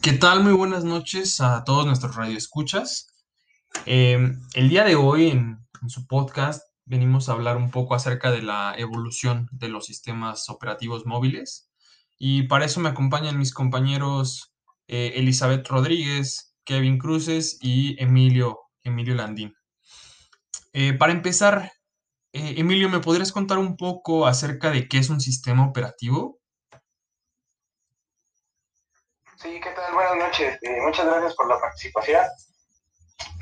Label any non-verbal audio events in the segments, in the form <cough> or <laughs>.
¿Qué tal? Muy buenas noches a todos nuestros radioescuchas. Eh, el día de hoy en, en su podcast venimos a hablar un poco acerca de la evolución de los sistemas operativos móviles y para eso me acompañan mis compañeros eh, Elizabeth Rodríguez, Kevin Cruces y Emilio, Emilio Landín. Eh, para empezar, eh, Emilio, ¿me podrías contar un poco acerca de qué es un sistema operativo? Sí, ¿qué? Buenas noches. Eh, muchas gracias por la participación.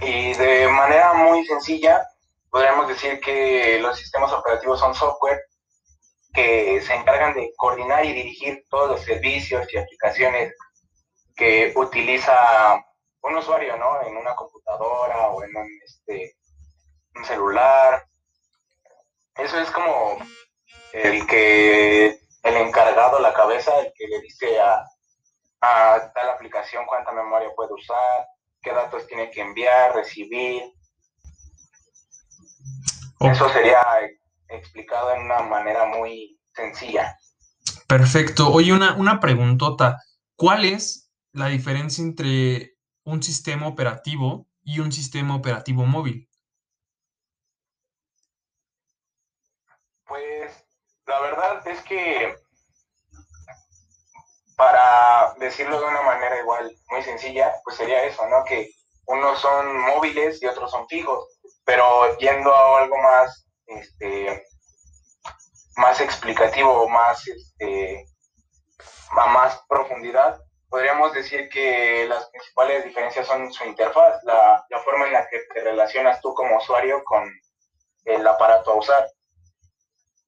Y de manera muy sencilla, podríamos decir que los sistemas operativos son software que se encargan de coordinar y dirigir todos los servicios y aplicaciones que utiliza un usuario, ¿no? En una computadora o en un, este, un celular. Eso es como el que el encargado, la cabeza, el que le dice a, a tal aplicación cuánta memoria puede usar, qué datos tiene que enviar, recibir. Eso sería explicado en una manera muy sencilla. perfecto. Oye, una, una preguntota. ¿Cuál es la diferencia entre un sistema operativo y un sistema operativo móvil? Pues la verdad es que para decirlo de una manera igual muy sencilla, pues sería eso, ¿no? Que unos son móviles y otros son fijos, pero yendo a algo más, este, más explicativo, más, este, a más profundidad, podríamos decir que las principales diferencias son su interfaz, la, la forma en la que te relacionas tú como usuario con el aparato a usar.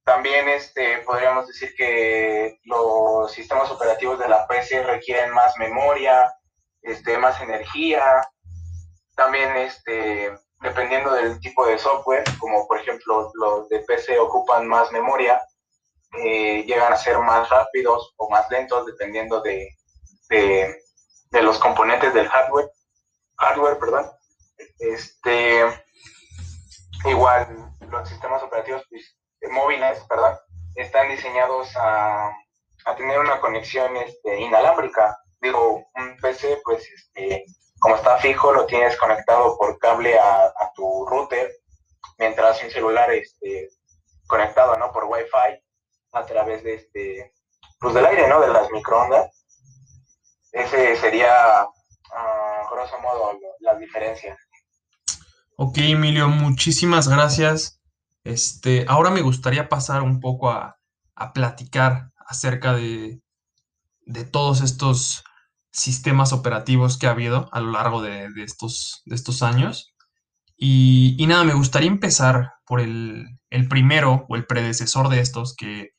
También este, podríamos decir que los sistemas operativos de la PC requieren más memoria, este, más energía. También este, dependiendo del tipo de software, como por ejemplo los de PC ocupan más memoria, eh, llegan a ser más rápidos o más lentos dependiendo de, de, los componentes del hardware. Hardware, perdón. Este, igual los sistemas operativos pues, móviles, perdón, están diseñados a, a tener una conexión este, inalámbrica. Digo, un PC, pues, este, como está fijo, lo tienes conectado por cable a, tu router, mientras un celular este, conectado, ¿no? Por Wi-Fi a través de este, pues del aire, ¿no? De las microondas. Ese sería, uh, grosso modo, lo, las diferencias. Ok, Emilio, muchísimas gracias. Este, ahora me gustaría pasar un poco a, a platicar acerca de, de todos estos sistemas operativos que ha habido a lo largo de, de estos, de estos años. Y, y nada, me gustaría empezar por el, el primero o el predecesor de estos que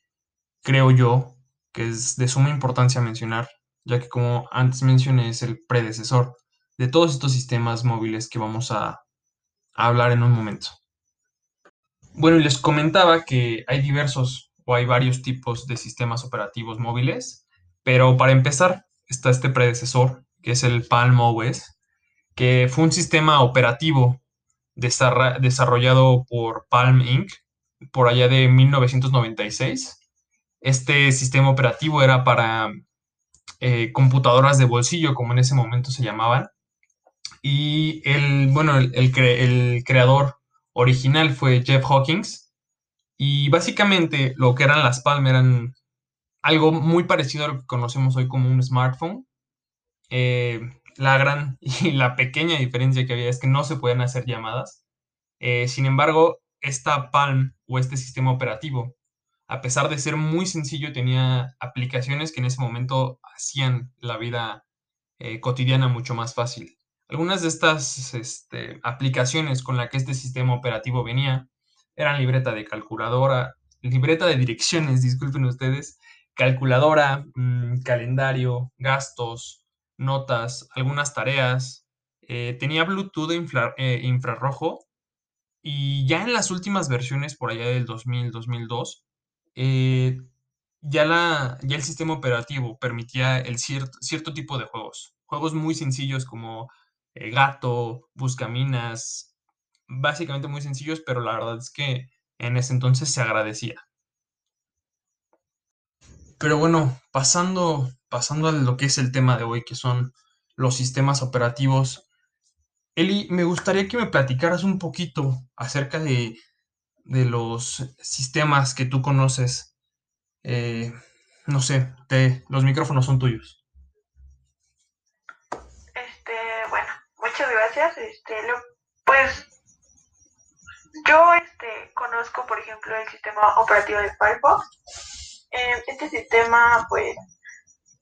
creo yo que es de suma importancia mencionar, ya que como antes mencioné es el predecesor de todos estos sistemas móviles que vamos a, a hablar en un momento. Bueno, y les comentaba que hay diversos hay varios tipos de sistemas operativos móviles, pero para empezar está este predecesor, que es el Palm OS, que fue un sistema operativo desarrollado por Palm Inc. por allá de 1996. Este sistema operativo era para eh, computadoras de bolsillo, como en ese momento se llamaban. Y el, bueno, el creador original fue Jeff Hawkins. Y básicamente lo que eran las Palm eran algo muy parecido a lo que conocemos hoy como un smartphone. Eh, la gran <laughs> y la pequeña diferencia que había es que no se podían hacer llamadas. Eh, sin embargo, esta Palm o este sistema operativo, a pesar de ser muy sencillo, tenía aplicaciones que en ese momento hacían la vida eh, cotidiana mucho más fácil. Algunas de estas este, aplicaciones con las que este sistema operativo venía eran libreta de calculadora, libreta de direcciones, <laughs> disculpen ustedes, calculadora, mmm, calendario, gastos, notas, algunas tareas. Eh, tenía Bluetooth eh, infrarrojo y ya en las últimas versiones, por allá del 2000, 2002, eh, ya, la, ya el sistema operativo permitía el cierto, cierto tipo de juegos. Juegos muy sencillos como Gato, Buscaminas, básicamente muy sencillos, pero la verdad es que en ese entonces se agradecía. Pero bueno, pasando pasando a lo que es el tema de hoy, que son los sistemas operativos. Eli, me gustaría que me platicaras un poquito acerca de, de los sistemas que tú conoces. Eh, no sé, te, los micrófonos son tuyos. Este, bueno, muchas gracias. Este, pues yo este, conozco, por ejemplo, el sistema operativo de Firefox. Eh, este sistema, pues,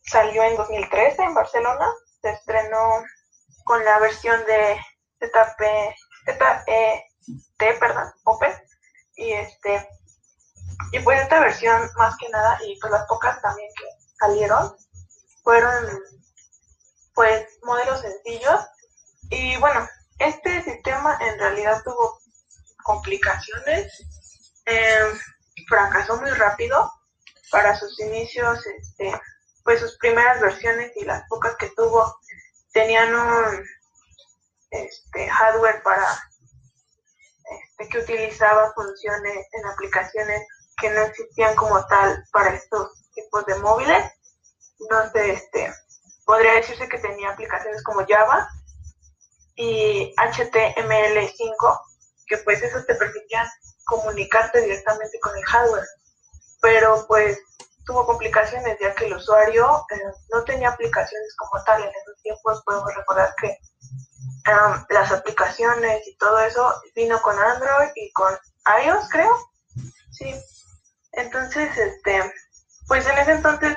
salió en 2013 en Barcelona. Se estrenó con la versión de ZP, ZET, perdón, Open. Y este, y pues esta versión, más que nada, y pues las pocas también que salieron, fueron pues modelos sencillos. Y bueno, este sistema en realidad tuvo complicaciones. Eh, fracasó muy rápido. Para sus inicios, este, pues sus primeras versiones y las pocas que tuvo tenían un este, hardware para este, que utilizaba funciones en aplicaciones que no existían como tal para estos tipos de móviles. Entonces, este, podría decirse que tenía aplicaciones como Java y HTML5 que pues eso te permitía comunicarte directamente con el hardware. Pero pues tuvo complicaciones ya que el usuario eh, no tenía aplicaciones como tal. En esos tiempos podemos recordar que las aplicaciones y todo eso vino con Android y con iOS, creo. Sí. Entonces, este, pues en ese entonces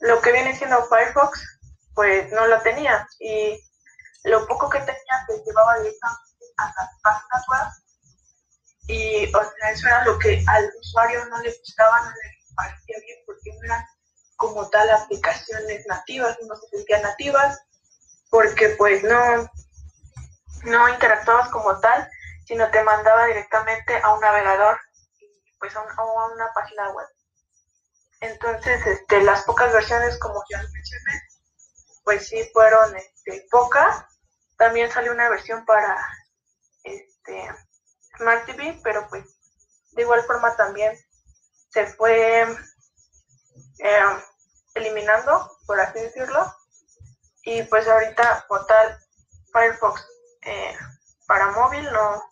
lo que viene siendo Firefox, pues no lo tenía. Y lo poco que tenía se llevaba directamente a las páginas web y o sea, eso era lo que al usuario no le gustaba, no le parecía bien, porque no eran como tal aplicaciones nativas, no se sentían nativas, porque pues no, no interactuabas como tal, sino te mandaba directamente a un navegador, pues a, a una página web. Entonces, este, las pocas versiones, como ya mencioné, pues sí fueron este, pocas. También salió una versión para este, Smart TV, pero pues de igual forma también se fue eh, eliminando, por así decirlo. Y pues ahorita, por tal, Firefox eh, para móvil no,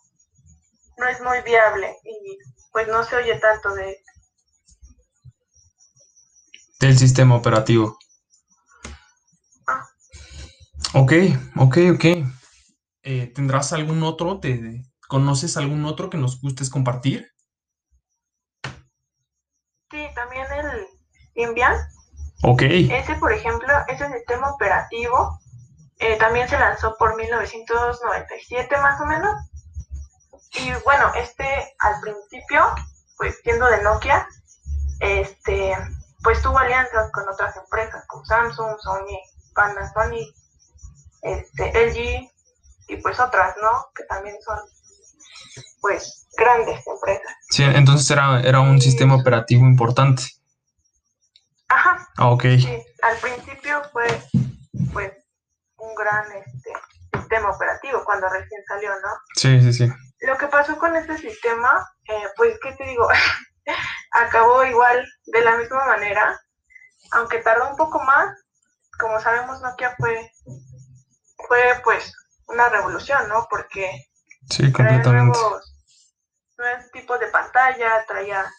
no es muy viable y pues no se oye tanto de del sistema operativo. Ah. Ok, ok, ok. Eh, ¿Tendrás algún otro? ¿Te, ¿Conoces algún otro que nos gustes compartir? Sí, también el Symbian. Ok. Ese, por ejemplo, ese sistema operativo eh, también se lanzó por 1997 más o menos. Y bueno, este al principio, pues siendo de Nokia, este, pues tuvo alianzas con otras empresas como Samsung, Sony, Panasonic, este, LG y pues otras, ¿no? Que también son pues grandes empresas. Sí, entonces era, era un sistema operativo importante. Ajá. Ah, ok. Sí, al principio fue pues un gran este, sistema operativo cuando recién salió, ¿no? Sí, sí, sí. Lo que pasó con este sistema, eh, pues, ¿qué te digo? <laughs> Acabó igual de la misma manera, aunque tardó un poco más. Como sabemos, Nokia fue, fue pues una revolución, ¿no? Porque Sí, completamente. Nuevos, nuevos tipos de pantalla, traía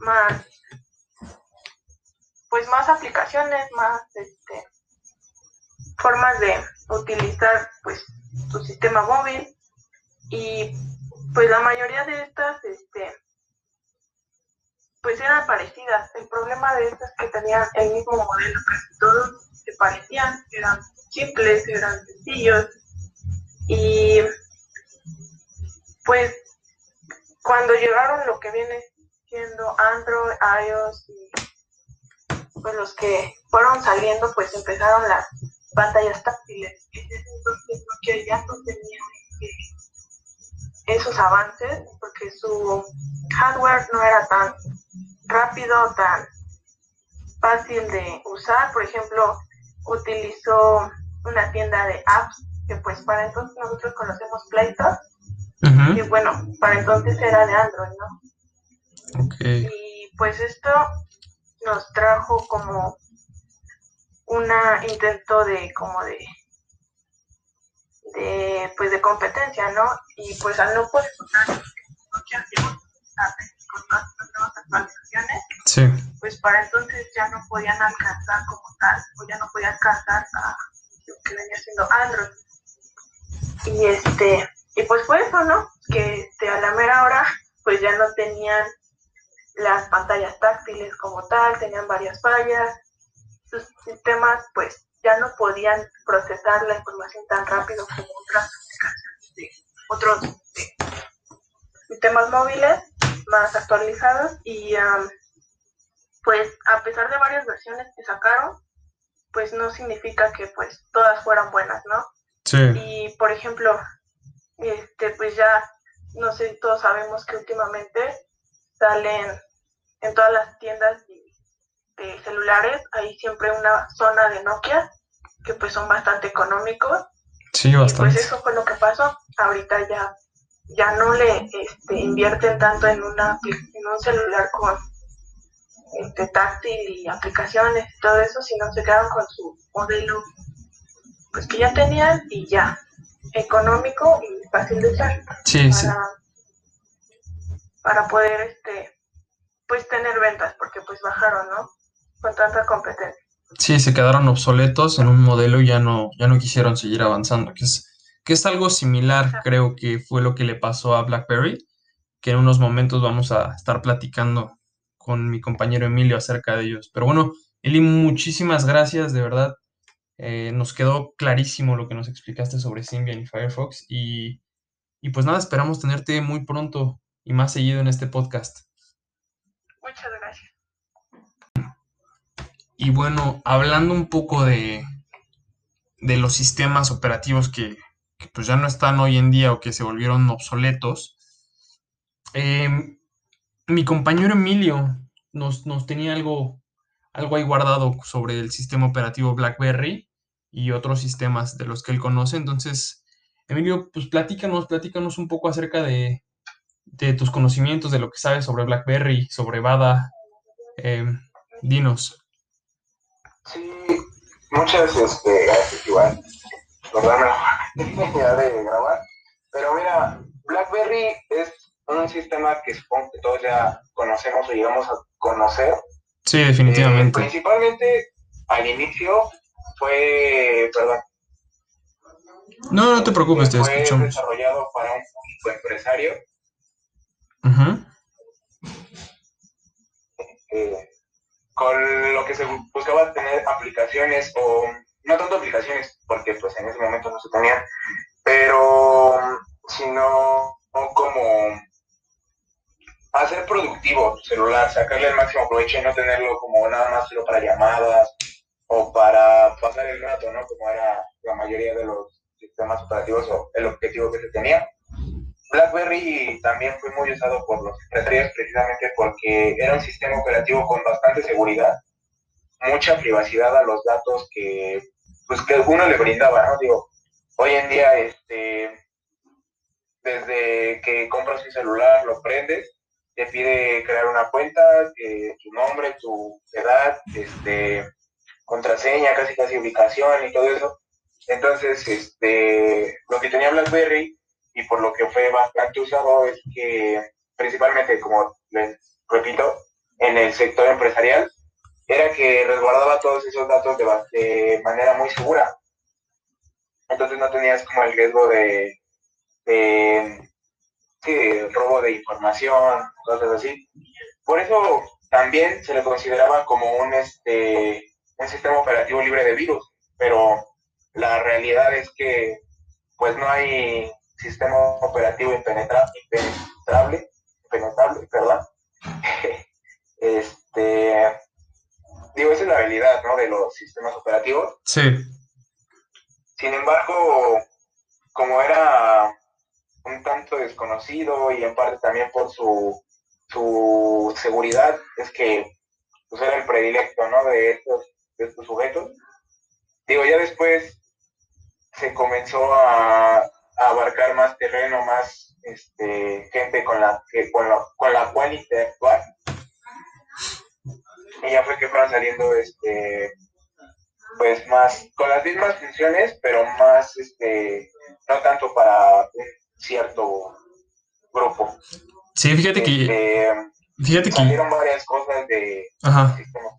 más, pues más aplicaciones, más este, formas de utilizar pues tu sistema móvil y pues la mayoría de estas este, pues eran parecidas. El problema de estas es que tenían el mismo modelo, casi todos se parecían, eran simples, eran sencillos y pues cuando llegaron lo que viene siendo Android, iOS y pues los que fueron saliendo pues empezaron las pantallas táctiles. Entonces que ya no tenía esos avances porque su hardware no era tan rápido, tan fácil de usar. Por ejemplo, utilizó una tienda de apps que pues para entonces nosotros conocemos Play y bueno, para entonces era de Android, ¿no? Okay. Y pues esto nos trajo como una intento de como de de pues de competencia, ¿no? Y pues al no poder contar con las nuevas actualizaciones, Sí. pues para entonces ya no podían alcanzar como tal, o ya no podían alcanzar a lo que venía siendo Android. Y este, y pues fue eso, ¿no? Que este, a la mera hora, pues ya no tenían las pantallas táctiles como tal, tenían varias fallas, sus sistemas pues ya no podían procesar la información tan rápido como otras de otros este, sistemas móviles más actualizados y um, pues a pesar de varias versiones que sacaron, pues no significa que pues todas fueran buenas, ¿no? Sí. Y por ejemplo, este pues ya no sé, todos sabemos que últimamente salen en todas las tiendas de, de celulares, hay siempre una zona de Nokia que pues son bastante económicos Sí, y pues bastante. eso fue lo que pasó. Ahorita ya, ya no le este, invierten tanto en, una, en un celular con este, táctil y aplicaciones y todo eso, sino se quedaron con su modelo pues que ya tenían y ya, económico y fácil de usar Sí, sí. para, para poder este pues tener ventas, porque pues bajaron, ¿no? Con tanta competencia. Sí, se quedaron obsoletos en un modelo y ya no, ya no quisieron seguir avanzando, que es, que es algo similar, creo que fue lo que le pasó a BlackBerry, que en unos momentos vamos a estar platicando con mi compañero Emilio acerca de ellos. Pero bueno, Eli, muchísimas gracias, de verdad. Eh, nos quedó clarísimo lo que nos explicaste sobre Symbian y Firefox y, y pues nada, esperamos tenerte muy pronto y más seguido en este podcast. Muchas gracias. Y bueno, hablando un poco de, de los sistemas operativos que, que, pues ya no están hoy en día o que se volvieron obsoletos, eh, mi compañero Emilio nos, nos tenía algo, algo ahí guardado sobre el sistema operativo BlackBerry y otros sistemas de los que él conoce. Entonces, Emilio, pues platícanos, platícanos un poco acerca de, de tus conocimientos, de lo que sabes sobre BlackBerry, sobre Bada. Eh, dinos. Sí, muchas este, gracias igual por darme la oportunidad de grabar. Pero mira, BlackBerry es un sistema que supongo que todos ya conocemos o llegamos a conocer. Sí, Eh, definitivamente. principalmente al inicio fue, perdón, No, no te preocupes, te fue escuchamos. desarrollado para un público empresario. Eh, con lo que se bu- buscaba tener aplicaciones o no tanto aplicaciones porque pues en ese momento no se tenían pero sino como hacer productivo tu celular sacarle el máximo provecho y no tenerlo como nada más solo para llamadas o para pasar el rato no como era la mayoría de los sistemas operativos o el objetivo que se tenía BlackBerry también fue muy usado por los empresarios precisamente porque era un sistema operativo con bastante seguridad, mucha privacidad a los datos que, pues, que uno le brindaba, ¿no? Digo, hoy en día, este, desde que compras un celular, lo prendes, te pide crear una cuenta, eh, tu nombre, tu edad, este, contraseña, casi casi ubicación y todo eso. Entonces, este, lo que tenía BlackBerry y por lo que fue bastante usado es que principalmente, como les repito, en el sector empresarial, era que resguardaba todos esos datos de, de manera muy segura. Entonces no tenías como el riesgo de, de, de robo de información, cosas así. Por eso también se le consideraba como un, este, un sistema operativo libre de virus, pero la realidad es que pues no hay sistema operativo impenetra- impenetrable, impenetrable, perdón. <laughs> este, digo, esa es la realidad, ¿no? De los sistemas operativos. Sí, Sin embargo, como era un tanto desconocido y en parte también por su, su seguridad, es que pues, era el predilecto, ¿no? De estos, de estos sujetos. Digo, ya después se comenzó a, a abarcar más terreno, más este, gente con la, que, con, la, con la cual interactuar. Y ya fue que fueron saliendo este, pues más, con las mismas funciones, pero más, este, no tanto para un cierto grupo. Sí, fíjate que... Este, fíjate que... Salieron varias cosas de Ajá. sistema.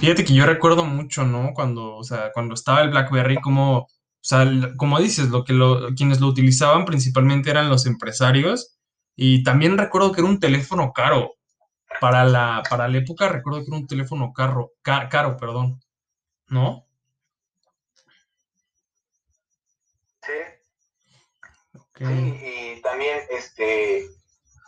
Fíjate que yo recuerdo mucho, ¿no? Cuando, o sea, cuando estaba el BlackBerry, como, o sea, como dices, lo que lo, quienes lo utilizaban principalmente eran los empresarios. Y también recuerdo que era un teléfono caro. Para la, para la época recuerdo que era un teléfono caro, ca- caro, perdón. ¿No? Sí, sí, y también, este,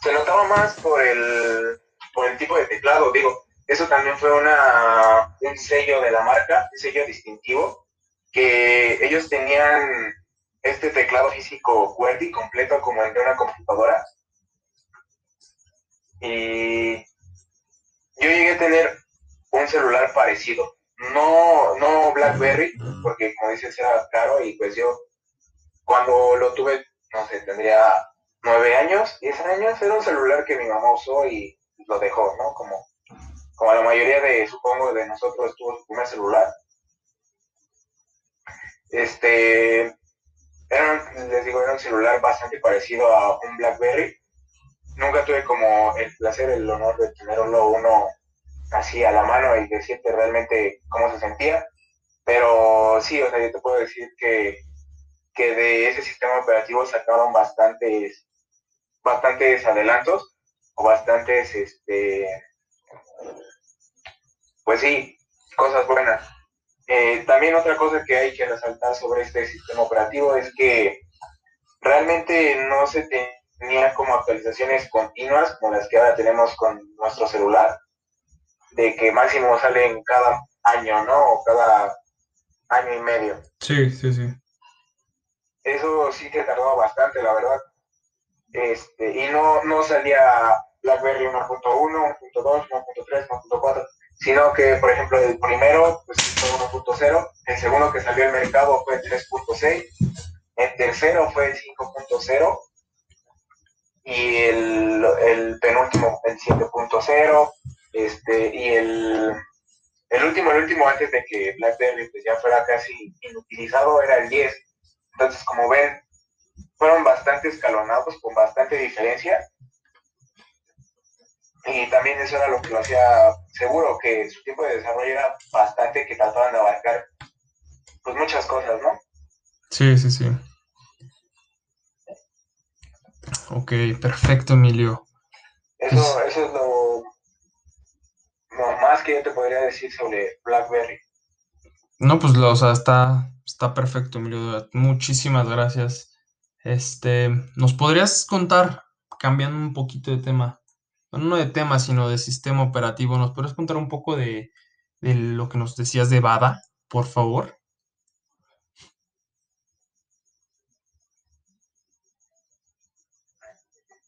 se notaba más por el, por el tipo de teclado, digo, eso también fue una, un sello de la marca, un sello distintivo, que ellos tenían este teclado físico QWERTY completo como el de una computadora. Y yo llegué a tener un celular parecido. No, no BlackBerry, porque como dices era caro y pues yo cuando lo tuve, no sé, tendría nueve años, diez años, era un celular que mi mamá usó y lo dejó, ¿no? Como, como la mayoría de, supongo, de nosotros tuvo su primer celular. Este, era les digo, era un celular bastante parecido a un BlackBerry. Nunca tuve como el placer, el honor de tenerlo uno así a la mano y decirte realmente cómo se sentía. Pero sí, o sea, yo te puedo decir que, que de ese sistema operativo sacaron bastantes, bastantes adelantos o bastantes, este, pues sí, cosas buenas. Eh, también otra cosa que hay que resaltar sobre este sistema operativo es que realmente no se tenía como actualizaciones continuas como las que ahora tenemos con nuestro celular, de que máximo salen cada año, ¿no? O cada año y medio. Sí, sí, sí. Eso sí que tardó bastante, la verdad. Este, y no, no salía BlackBerry 1.1, 1.2, 1.3, 1.4, sino que, por ejemplo, el primero pues, fue 1.0, el segundo que salió al mercado fue 3.6, el tercero fue el 5.0 y el, penúltimo el 7.0, este, y el, el último, el último antes de que BlackBerry pues, ya fuera casi inutilizado era el 10. Entonces, como ven, fueron bastante escalonados, con bastante diferencia. Y también eso era lo que lo hacía seguro, que su tiempo de desarrollo era bastante, que trataban de abarcar pues muchas cosas, ¿no? Sí, sí, sí. Ok, perfecto, Emilio. Eso, eso es lo, lo más que yo te podría decir sobre BlackBerry. No, pues, lo- o sea, está, está perfecto, Emilio. Muchísimas gracias. Este, ¿nos podrías contar, cambiando un poquito de tema, no de tema, sino de sistema operativo, ¿nos podrías contar un poco de, de lo que nos decías de Bada, por favor?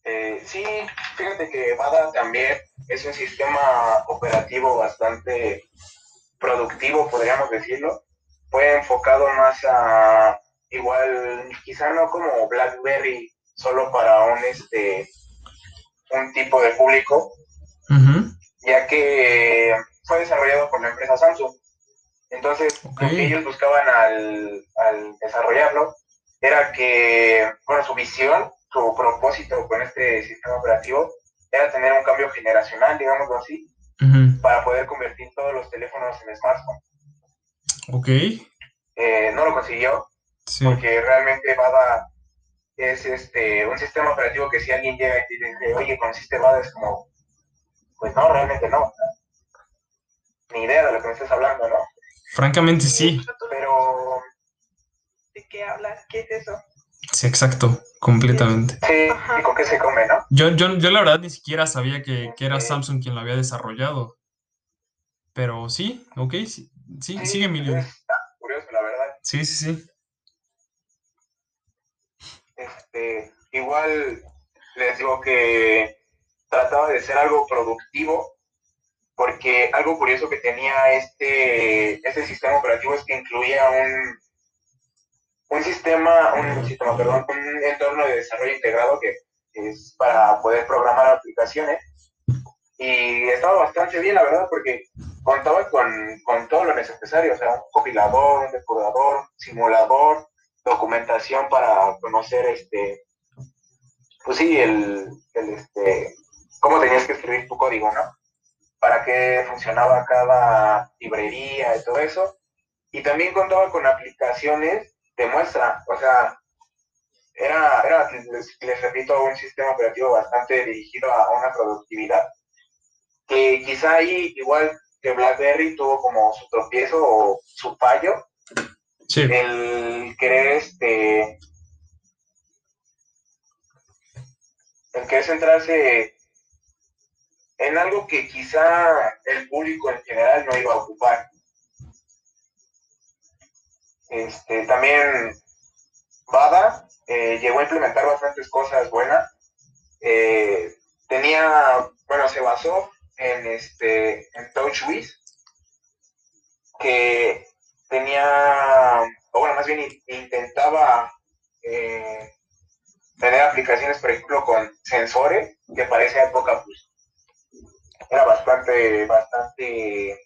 Eh, sí, fíjate que Bada también es un sistema operativo bastante productivo, podríamos decirlo. Fue enfocado más a, igual, quizá no como BlackBerry, solo para un, este, un tipo de público, ya que fue desarrollado por la empresa Samsung. Entonces, lo que ellos buscaban al, al desarrollarlo era que, bueno, su visión, su propósito con este sistema operativo era tener un cambio generacional, digámoslo así, para poder convertir todos los teléfonos en smartphone. Ok, Eh, no lo consiguió sí, porque realmente Bada es este un sistema operativo que si alguien llega y te dice, oye, ¿conociste Bada? Es como, pues no, realmente no. Ni idea de lo que me estás hablando, ¿no? francamente sí, Pero ¿De qué hablas? ¿Qué es eso? sí, exacto, completamente. sí. ¿y con qué se come, no? Yo, yo, yo la verdad ni siquiera sabía que, que era Samsung quien lo había desarrollado. Pero sí, ok, sí, sí, sigue Emilio. Es curioso, la verdad. Sí, sí, sí. Este, igual les digo que trataba de ser algo productivo, porque algo curioso que tenía este, este sistema operativo es que incluía un, un sistema, un sistema, perdón, un entorno de desarrollo integrado que es para poder programar aplicaciones. Y estaba bastante bien, la verdad, porque contaba con, con todo lo necesario, o sea, un compilador, un depurador, simulador, documentación para conocer este, pues sí, el, el este, cómo tenías que escribir tu código, ¿no? Para qué funcionaba cada librería y todo eso. Y también contaba con aplicaciones de muestra, o sea, era, era les, les, repito, un sistema operativo bastante dirigido a una productividad, que quizá ahí, igual que BlackBerry, tuvo como su tropiezo o su fallo, el querer este el querer centrarse en algo que quizá el público en general no iba a ocupar. Este, también Bada eh, llegó a implementar bastantes cosas buenas. Eh, tenía, bueno, se basó en este en TouchWiz, que tenía, o bueno, más bien intentaba eh, tener aplicaciones, por ejemplo, con sensores, que para esa época pues era bastante, bastante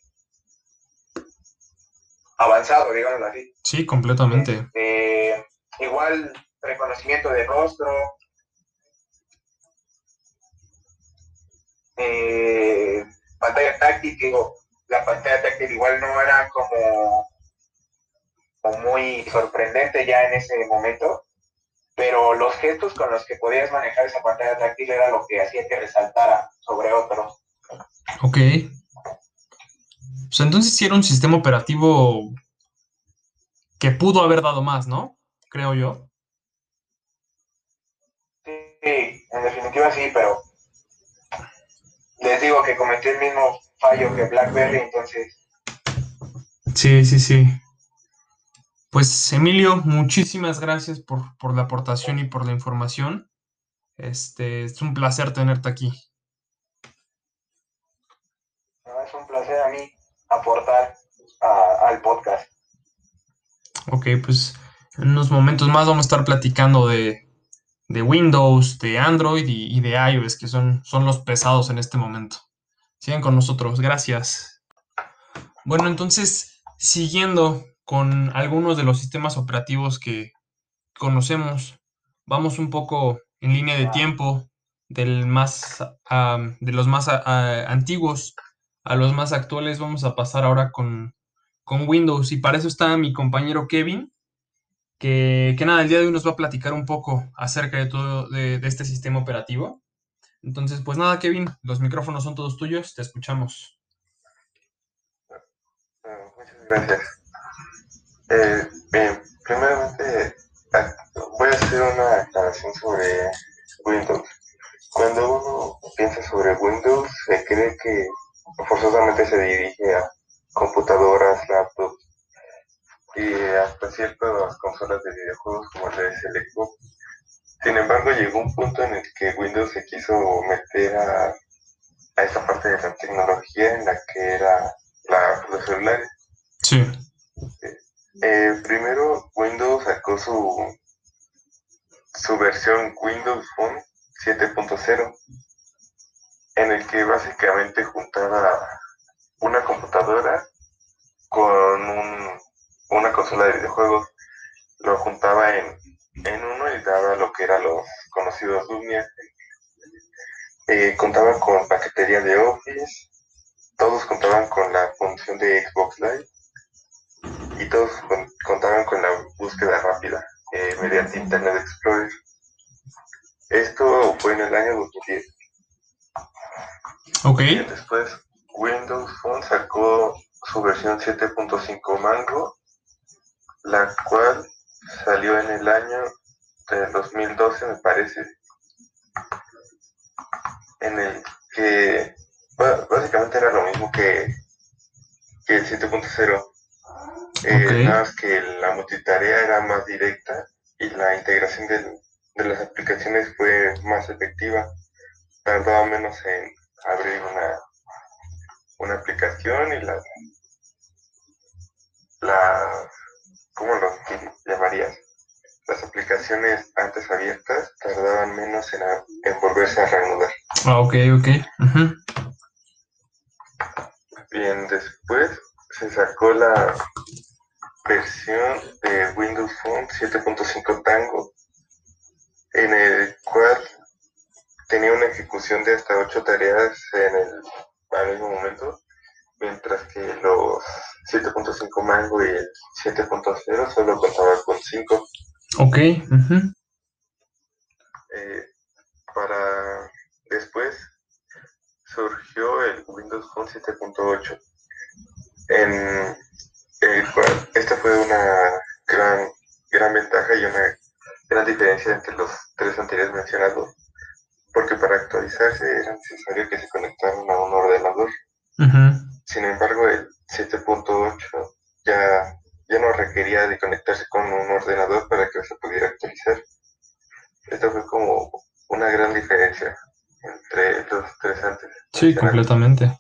avanzado, digamos así. Sí, completamente. Este, igual reconocimiento de rostro, eh, pantalla táctil, digo, la pantalla táctil igual no era como muy sorprendente ya en ese momento, pero los gestos con los que podías manejar esa pantalla táctil era lo que hacía que resaltara sobre otros. Ok. Pues entonces sí era un sistema operativo que pudo haber dado más, ¿no? Creo yo. Sí, en definitiva sí, pero les digo que cometió el mismo fallo que BlackBerry, entonces. Sí, sí, sí. Pues Emilio, muchísimas gracias por, por, la aportación y por la información. Este, es un placer tenerte aquí. es un placer a mí aportar a, al podcast. Ok, pues en unos momentos más vamos a estar platicando de, de Windows, de Android y, y, de iOS, que son, son los pesados en este momento. Sigan con nosotros, gracias. Bueno, entonces, siguiendo con algunos de los sistemas operativos que conocemos. Vamos un poco en línea de tiempo del más, de los más antiguos a los más actuales. Vamos a pasar ahora con, con, Windows y para eso está mi compañero Kevin, que, que, nada, el día de hoy nos va a platicar un poco acerca de todo de, de este sistema operativo. Entonces, pues nada, Kevin, los micrófonos son todos tuyos, te escuchamos. Muchas gracias. Eh, bien, primeramente voy a hacer una aclaración sobre Windows. Cuando uno piensa sobre Windows, se cree que forzosamente se dirige a computadoras, laptops y hasta ciertas consolas de videojuegos como el Xbox. Sin embargo, llegó un punto en el que Windows se quiso meter a, a esa parte de la tecnología en la que era la, los celulares. Eh, primero, Windows sacó su, su versión Windows Phone 7.0, en el que básicamente juntaba una computadora con un, una consola de videojuegos. Lo juntaba en, en uno y daba lo que eran los conocidos Lumia. Eh, contaba con paquetería de Office, todos contaban con la función de Xbox Live y todos contaban con la búsqueda rápida eh, mediante Internet Explorer. Esto fue en el año 2010. Ok. Y después Windows Phone sacó su versión 7.5 Mango, la cual salió en el año del 2012, me parece, en el que básicamente era lo mismo que, que el 7.0 eh. Nada más que la multitarea era más directa y la integración del- de las aplicaciones fue más efectiva. Tardaba menos en abrir una, una aplicación y la, la ¿cómo lo llamarías? Las aplicaciones antes abiertas tardaban menos en, a- en volverse a reanudar. Ah, ok, ok. Bien, después sacó la versión de Windows Phone 7.5 Tango, en el cual tenía una ejecución de hasta 8 tareas en el al mismo momento, mientras que los 7.5 Mango y el 7.0 solo contaban con 5. Ok. Eh, para después surgió el Windows Phone 7.8, en el cual esta fue una gran, gran ventaja y una gran diferencia entre los tres anteriores mencionados, porque para actualizarse era necesario que se conectaran a un ordenador. Sin embargo, el 7.8 ya, ya no requería de conectarse con un ordenador para que se pudiera actualizar. Esto fue como una gran diferencia entre los tres antes. Sí, completamente.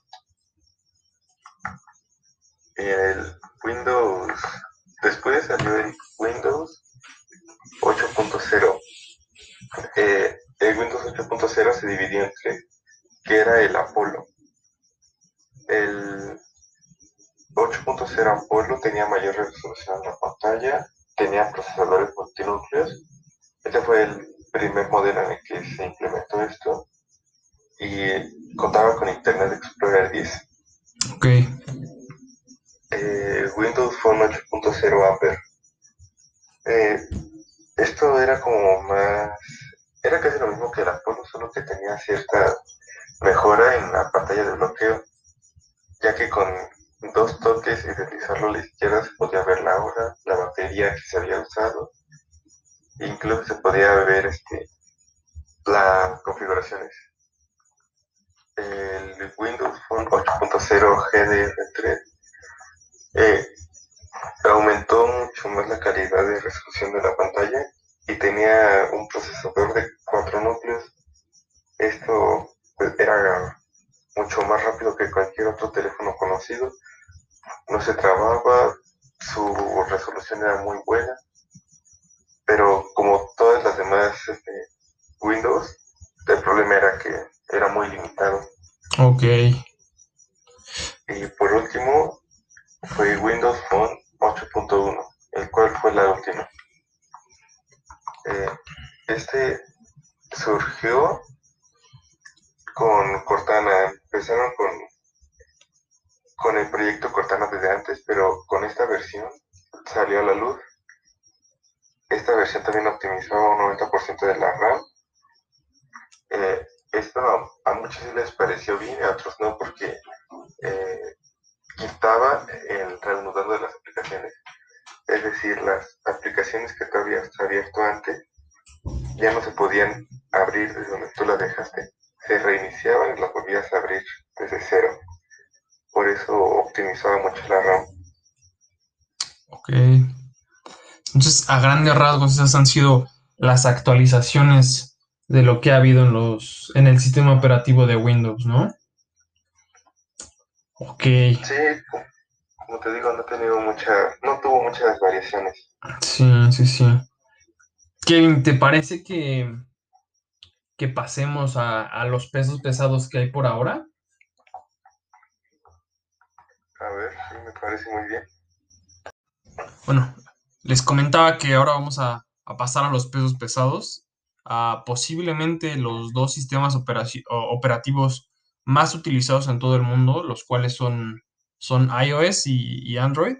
Ok. Esas han sido las actualizaciones de lo que ha habido en los en el sistema operativo de Windows, ¿no? Ok. Sí, como te digo, no, tenido mucha, no tuvo muchas variaciones. Sí, sí, sí. Kevin, ¿te parece que, que pasemos a, a los pesos pesados que hay por ahora? A ver, sí, me parece muy bien. Bueno, les comentaba que ahora vamos a, a pasar a los pesos pesados, a posiblemente los dos sistemas operativos más utilizados en todo el mundo, los cuales son, son iOS y, Android.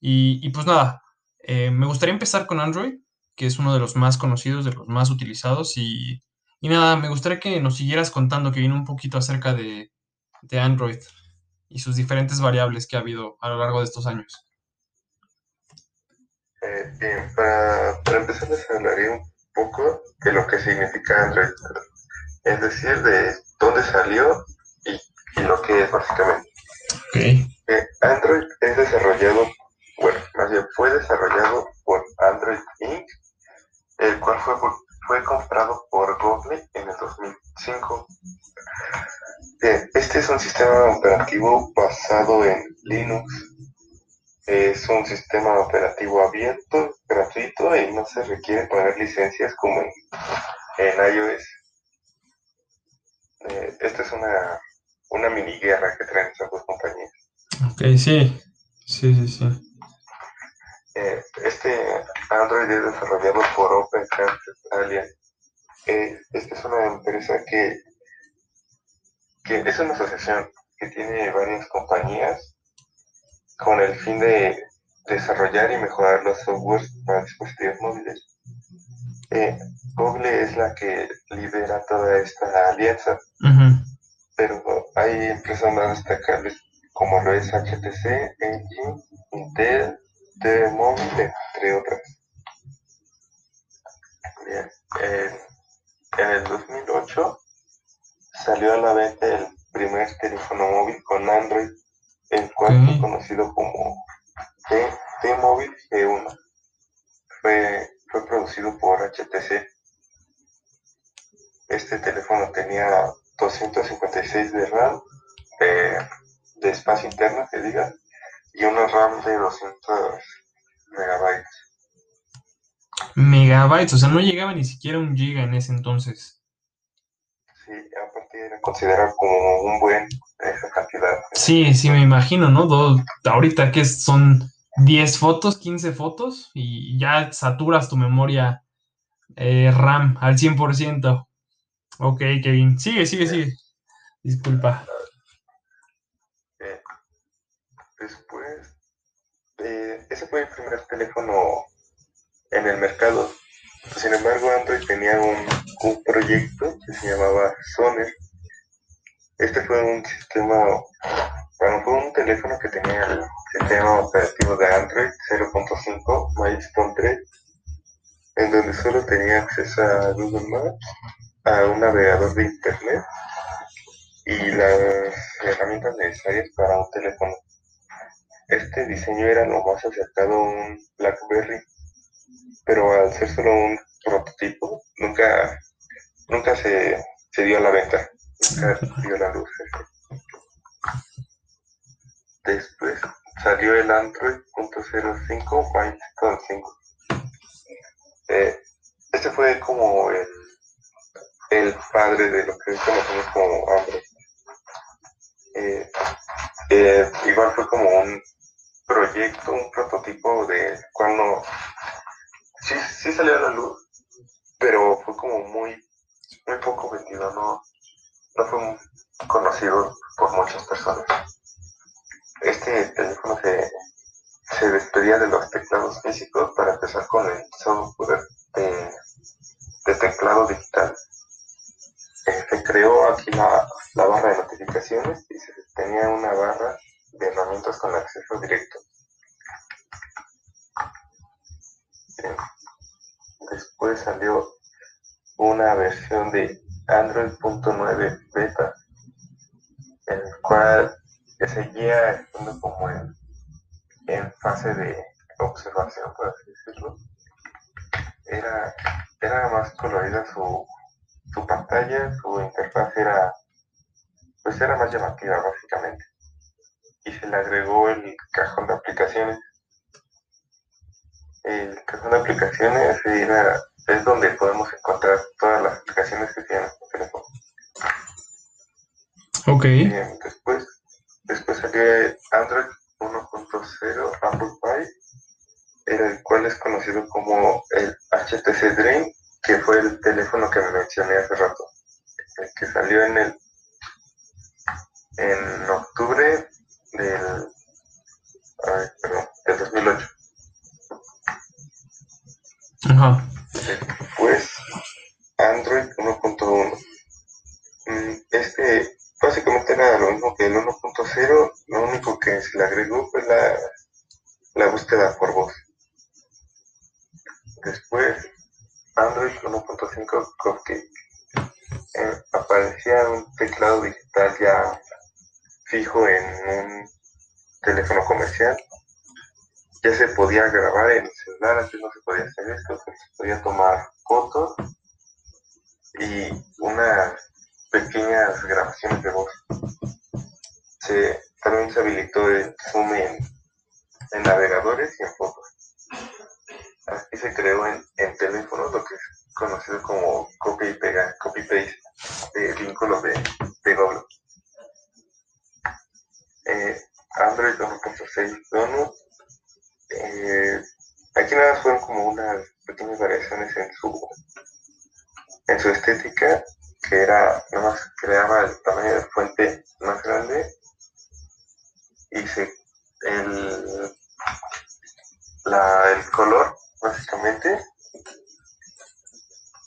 Y, pues nada, eh, me gustaría empezar con Android, que es uno de los más conocidos, de los más utilizados. Y, nada, me gustaría que nos siguieras contando, que viene un poquito acerca de, Android y sus diferentes variables que ha habido a lo largo de estos años. Eh, les hablaré un poco de lo que significa Android, es decir, de dónde salió y lo que es básicamente. Okay. Eh, Android es desarrollado, bueno, más bien fue desarrollado por Android Inc., el cual fue, fue comprado por Google en el 2005. Eh, este es un sistema operativo basado en Linux. Es un sistema operativo abierto, licencias como en, iOS. Eh, esta es una una mini guerra que traen esas dos compañías. Ok, sí. Sí, sí, sí. Eh, este Android es desarrollado por OpenCart Alien. Eh, esta es una empresa que, que es una asociación que tiene varias compañías con el fin de desarrollar y mejorar los softwares para dispositivos móviles. Eh, Google es la que lidera toda esta alianza, pero hay empresas más destacables como lo es HTC, LG, Intel, T-Mobile, entre otras. Bien, eh, en el 2008 salió a la venta el primer teléfono móvil con Android, el cual fue conocido como T-Mobile G1. Fue, fue producido por HTC. Este teléfono tenía 256 de RAM, de, de espacio interno, que diga, y una RAM de 200 megabytes. Megabytes, o sea, no llegaba ni siquiera un giga en ese entonces. Sí, aparte era considerado como un buen esa cantidad. Sí, sí, me imagino, ¿no? Ahorita que son 10 fotos, 15 fotos y ya saturas tu memoria eh, RAM al 100%. Ok, Kevin. Sigue, sigue, sigue. Disculpa. Eh, después, eh, ese fue el primer teléfono en el mercado. Sin embargo, Android tenía un, un proyecto que se llamaba Soner. Este fue un sistema, bueno, fue un teléfono que tenía el sistema operativo de Android 0.5 Milestone 3, en donde solo tenía acceso a Google Maps, a un navegador de Internet y las herramientas necesarias para un teléfono. Este diseño era lo más acercado a un BlackBerry, pero al ser solo un prototipo, nunca, nunca se, se dio a la venta, dio la luz. Después salió el Android .05 Milestone 5. Eh, este fue como el, el padre de lo que conocemos como Android. Eh, eh, igual fue como un proyecto, un prototipo de cual no... Sí, sí salió a la luz, pero fue como muy, muy poco vendido, no, no fue conocido por muchas personas. Este teléfono se, se despedía de los teclados físicos para empezar con el software de, teclado digital. Eh, se creó aquí la, la barra de notificaciones y se tenía una barra de herramientas con acceso directo. Después salió una versión de Android.9 beta, el cual seguía estando como en, en fase de observación, por así decirlo. Era, era más colorida su, su pantalla, su interfaz era, pues era más llamativa básicamente. Y se le agregó el cajón de aplicaciones. El cajón de aplicaciones era, es donde podemos encontrar todas las aplicaciones que tiene nuestro teléfono. Ok. Bien, después, después salió el Android 1.0 Apple Pie, el cual es conocido como el HTC Dream, que fue el teléfono que me mencioné hace rato, el que salió en el en octubre del, ay, perdón, del 2008. Ajá. Después, Android 1.1. Mm, Este básicamente era lo mismo que el 1.0, lo único que se le agregó fue la, la búsqueda por voz. Después, Android 1.5 Cupcake. Eh, aparecía un teclado digital ya fijo en un teléfono comercial. Ya se podía grabar en el celular, antes no se podía hacer esto, se podía tomar fotos y unas pequeñas grabaciones de voz. Se, también se habilitó el zoom en, navegadores y en fotos. Así se creó en, en teléfonos lo que es conocido como copia y pega, copy paste de vínculos de, de. Eh, Android 1.6 6 donuts. Eh, aquí nada fueron como unas pequeñas variaciones en su en su estética, que era, nada más creaba el tamaño de fuente más grande y se, el, la, el color, básicamente,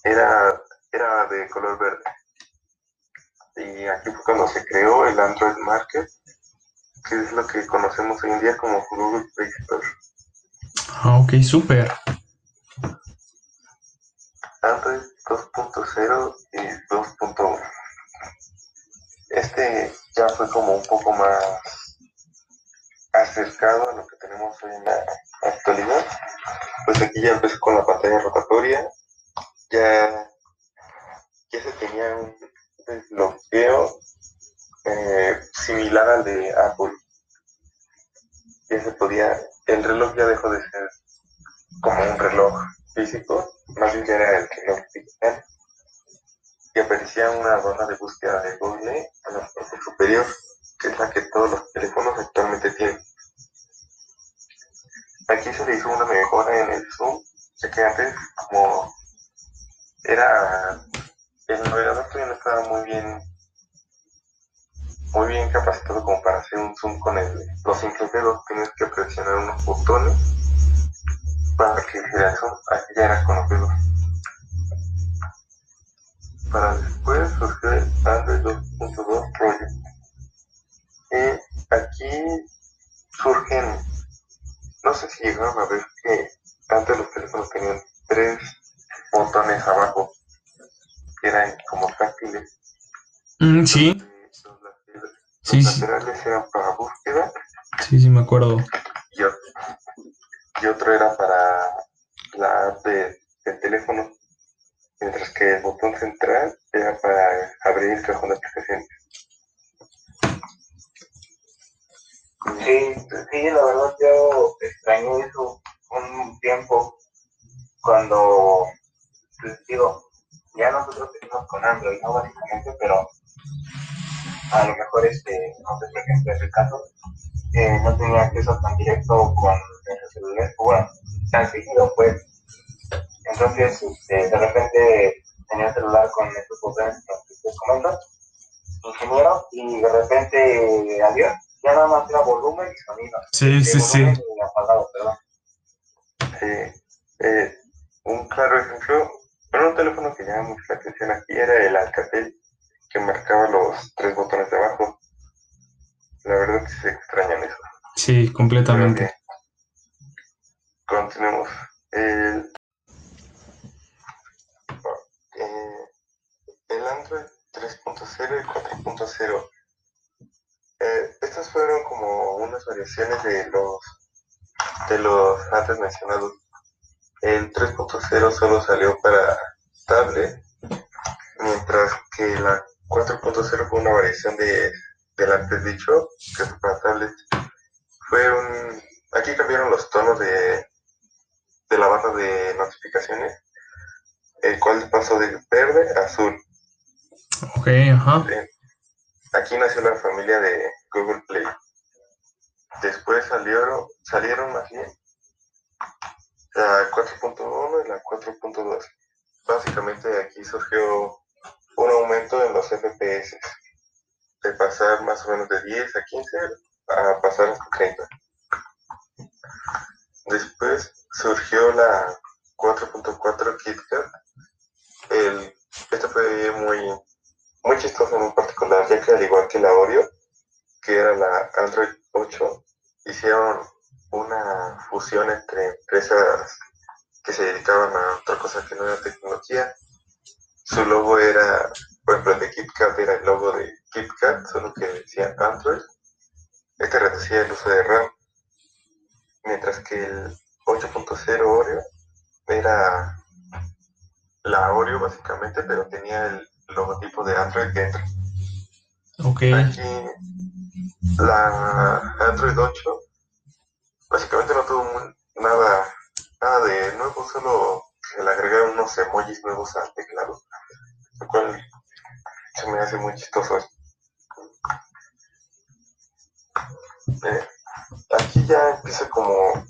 era, era de color verde. Y aquí fue cuando se creó el Android Market, que es lo que conocemos hoy en día como Google Play Store. Ah, ok, súper. Android 2.0 y 2.1. Este ya fue como un poco más acercado a lo que tenemos hoy en la actualidad. Pues aquí ya empezó con la pantalla rotatoria, ya, ya se tenía un desbloqueo eh, similar al de Apple. Ya se podía, el reloj ya dejó de ser como un reloj físico, más bien era el reloj digital. Y aparecía una barra de búsqueda de Google en la parte superior, que es la que todos los teléfonos actualmente tienen. Aquí se le hizo una mejora en el zoom, ya que antes como era el navegador todavía no estaba muy bien muy bien capacitado como para hacer un zoom con el, los dedos, tienes que presionar unos botones para que hiciera zoom, aquí ya era con los dedos. Para después surgió el Android 2.2 Project. Y aquí surgen, no sé si llegaron a ver que antes los teléfonos tenían tres botones abajo, que eran como táctiles. Mm, sí, Sí, los sí. laterales eran para búsqueda sí, sí, me acuerdo. y, ot- y otro era para la app de, del teléfono, mientras que el botón central era para abrir el cajón de aplicaciones. Sí, sí, la verdad yo extrañé eso un tiempo cuando, pues, digo, ya nosotros seguimos con Android, ¿no? Básicamente, pero a lo mejor, este, ejemplo, en el caso, eh, no tenía acceso tan directo con el celular, bueno, tan seguido, pues. Entonces, este, de repente tenía el celular con estos botones que te comento, ingeniero, y de repente, adiós, ya nada más era volumen y sonido. Sí, sí, volumen y completamente. KitKat. El, esto fue muy, muy chistoso en particular, ya que al igual que la Oreo, que era la Android 8, hicieron una fusión entre empresas que se dedicaban a otra cosa que no era tecnología. Su logo era, por ejemplo, el de KitKat era el logo de KitKat, solo que decía Android. Este reducía el uso de RAM, mientras que el 8.0 Oreo era la Oreo básicamente, pero tenía el logotipo de Android dentro. Ok. Aquí la Android 8 básicamente no tuvo nada, nada de nuevo, solo se le agregaron unos emojis nuevos al teclado, lo cual se me hace muy chistoso. Eh, aquí ya empiezo como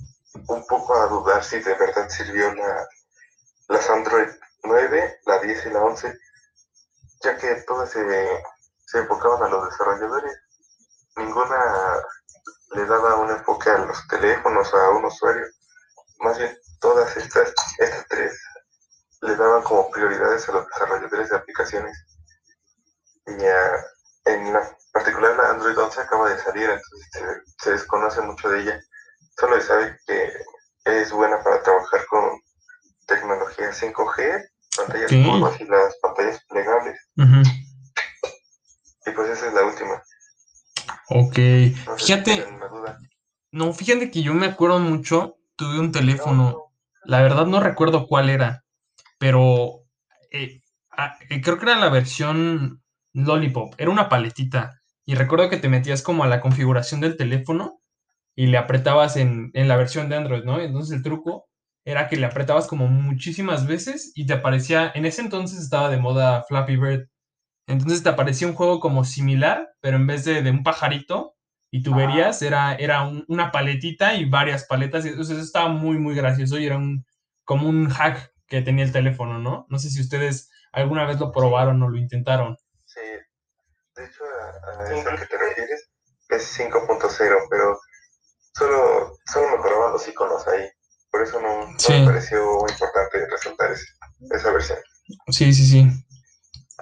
un poco a dudar si de verdad sirvió la, las Android 9, la 10 y la 11, ya que todas se, se enfocaban a los desarrolladores. Ninguna le daba un enfoque a los teléfonos, a un usuario. Más bien, todas estas, estas tres le daban como prioridades a los desarrolladores de aplicaciones. Y en la particular la Android 11 acaba de salir, entonces se, desconoce mucho de ella. Solo se sabe que es buena para trabajar con tecnología 5G, pantallas curvas y las pantallas plegables. Y pues esa es la última. Ok. fíjate. No, fíjate que yo me acuerdo mucho. Tuve un teléfono. La verdad no recuerdo cuál era. Pero eh, ah, eh, creo que era la versión Lollipop. Era una paletita. Y recuerdo que te metías como a la configuración del teléfono y le apretabas en, en la versión de Android, ¿no? Entonces el truco era que le apretabas como muchísimas veces y te aparecía, en ese entonces estaba de moda Flappy Bird, entonces te aparecía un juego como similar, pero en vez de, de un pajarito y tuberías, era, era una paletita y varias paletas. Y, entonces eso estaba muy, muy gracioso y era un, como un hack que tenía el teléfono, ¿no? No sé si ustedes alguna vez lo probaron o lo intentaron. Sí, de hecho a, a eso que te refieres es 5.0, pero solo, solo mejoraban los iconos ahí. Por eso no, me pareció importante resaltar esa versión. Sí, sí, sí.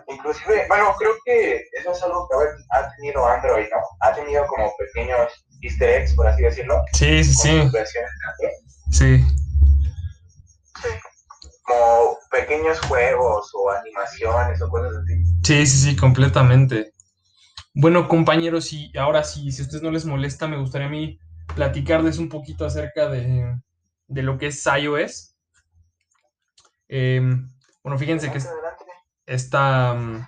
Inclusive, bueno, creo que eso es algo que ha tenido Android, ¿no? Ha tenido como pequeños easter eggs, por así decirlo. Sí, sí, sí. Sí. Como pequeños juegos o animaciones o cosas así. Sí, sí, sí, completamente. Bueno, compañeros, y ahora sí, si a ustedes no les molesta, me gustaría a mí platicarles un poquito acerca de, de lo que es iOS. Em, bueno, fíjense que esta, mm,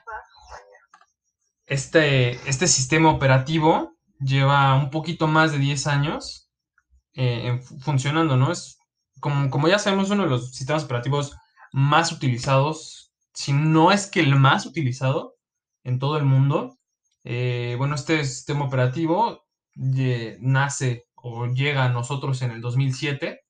este, este sistema operativo lleva un poquito más de 10 años eh, funcionando, ¿no? Es como, como ya sabemos, uno de los sistemas operativos más utilizados, si no es que el más utilizado en todo el mundo. Eh, bueno, este sistema operativo nace o llega a nosotros en el 2007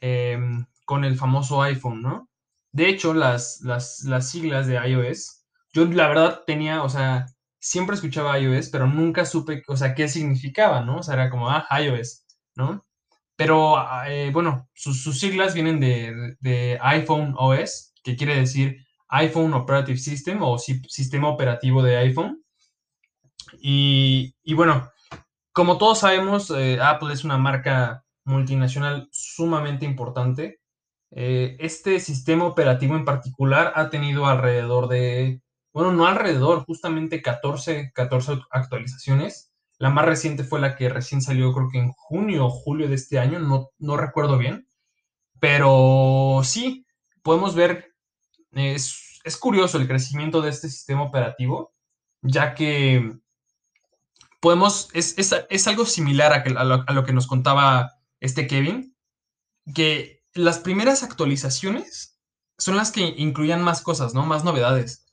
em, con el famoso iPhone, ¿no? De hecho, las, las, siglas de iOS, yo la verdad tenía, o sea, siempre escuchaba iOS, pero nunca supe, o sea, qué significaba, ¿no? O sea, era como, ah, iOS, ¿no? Pero, eh, bueno, sus, siglas vienen de, iPhone OS, que quiere decir iPhone Operative System o sistema operativo de iPhone. Y, bueno, como todos sabemos, eh, Apple es una marca multinacional sumamente importante eh, este sistema operativo en particular ha tenido alrededor de, bueno, no alrededor, justamente 14, 14 actualizaciones. La más reciente fue la que recién salió, creo que en junio o julio de este año, no, no recuerdo bien. Pero sí, podemos ver, es, curioso el crecimiento de este sistema operativo, ya que podemos, es, algo similar a, lo, a lo que nos contaba este Kevin, que las primeras actualizaciones son las que incluían más cosas, ¿no? Más novedades.